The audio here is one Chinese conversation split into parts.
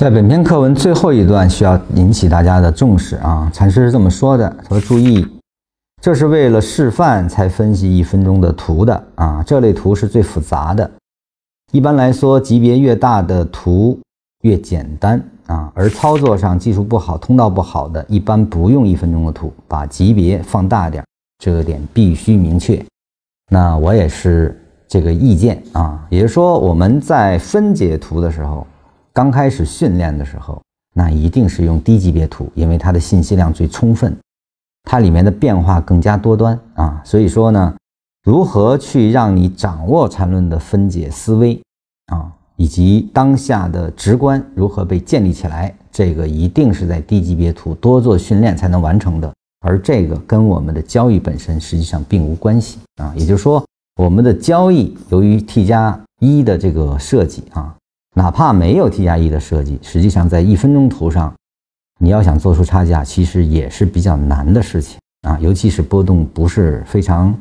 在本篇课文最后一段需要引起大家的重视啊，禅师是这么说的：说注意，这是为了示范才分析一分钟的图的啊，这类图是最复杂的。一般来说，级别越大的图越简单啊，而操作上技术不好、通道不好的，一般不用一分钟的图，把级别放大点，这个点必须明确。那我也是这个意见啊，也就是说，我们在分解图的时候。刚开始训练的时候，那一定是用低级别图，因为它的信息量最充分，它里面的变化更加多端啊。所以说呢，如何去让你掌握缠论的分解思维啊，以及当下的直观如何被建立起来，这个一定是在低级别图多做训练才能完成的。而这个跟我们的交易本身实际上并无关系啊。也就是说，我们的交易由于 T 加一的这个设计啊。哪怕没有 T 加一的设计，实际上在一分钟图上，你要想做出差价，其实也是比较难的事情啊。尤其是波动不是非常，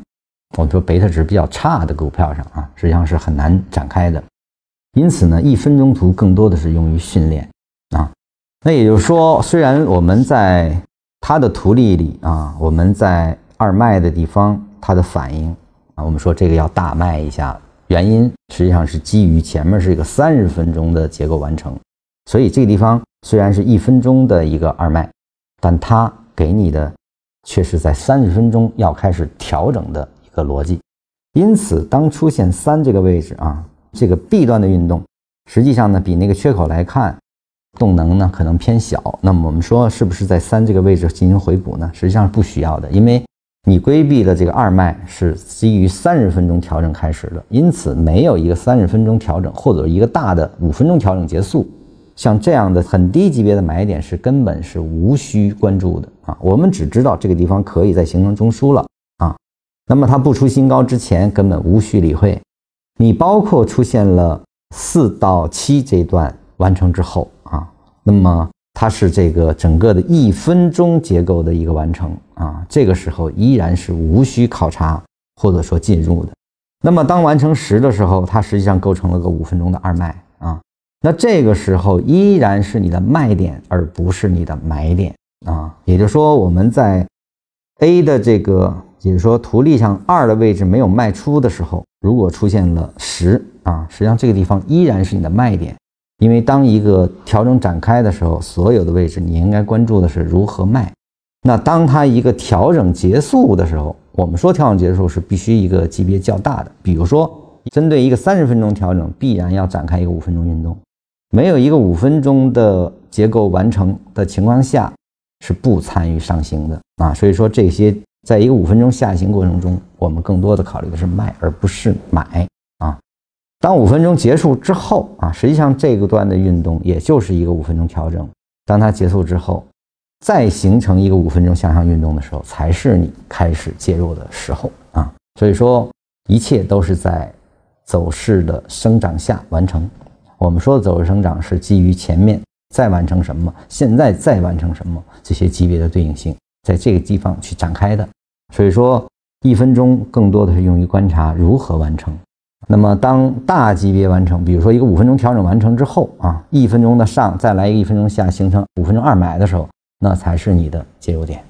我们说贝塔值比较差的股票上啊，实际上是很难展开的。因此呢，一分钟图更多的是用于训练啊。那也就是说，虽然我们在它的图例里啊，我们在二卖的地方它的反应啊，我们说这个要大卖一下。原因实际上是基于前面是一个三十分钟的结构完成，所以这个地方虽然是一分钟的一个二脉，但它给你的却是在三十分钟要开始调整的一个逻辑。因此，当出现三这个位置啊，这个 B 端的运动，实际上呢比那个缺口来看，动能呢可能偏小。那么我们说是不是在三这个位置进行回补呢？实际上是不需要的，因为。你规避的这个二脉是基于三十分钟调整开始的，因此没有一个三十分钟调整或者一个大的五分钟调整结束，像这样的很低级别的买点是根本是无需关注的啊。我们只知道这个地方可以在形成中枢了啊，那么它不出新高之前根本无需理会。你包括出现了四到七这段完成之后啊，那么。它是这个整个的一分钟结构的一个完成啊，这个时候依然是无需考察或者说进入的。那么当完成十的时候，它实际上构成了个五分钟的二卖啊，那这个时候依然是你的卖点，而不是你的买点啊。也就是说，我们在 A 的这个，也就是说图例上二的位置没有卖出的时候，如果出现了十啊，实际上这个地方依然是你的卖点。因为当一个调整展开的时候，所有的位置你应该关注的是如何卖。那当它一个调整结束的时候，我们说调整结束是必须一个级别较大的。比如说，针对一个三十分钟调整，必然要展开一个五分钟运动。没有一个五分钟的结构完成的情况下，是不参与上行的啊。所以说，这些在一个五分钟下行过程中，我们更多的考虑的是卖，而不是买。当五分钟结束之后啊，实际上这个段的运动也就是一个五分钟调整。当它结束之后，再形成一个五分钟向上运动的时候，才是你开始介入的时候啊。所以说，一切都是在走势的生长下完成。我们说的走势生长是基于前面再完成什么，现在再完成什么这些级别的对应性，在这个地方去展开的。所以说，一分钟更多的是用于观察如何完成。那么，当大级别完成，比如说一个五分钟调整完成之后啊，一分钟的上再来一个一分钟下，形成五分钟二买的时候，那才是你的介入点。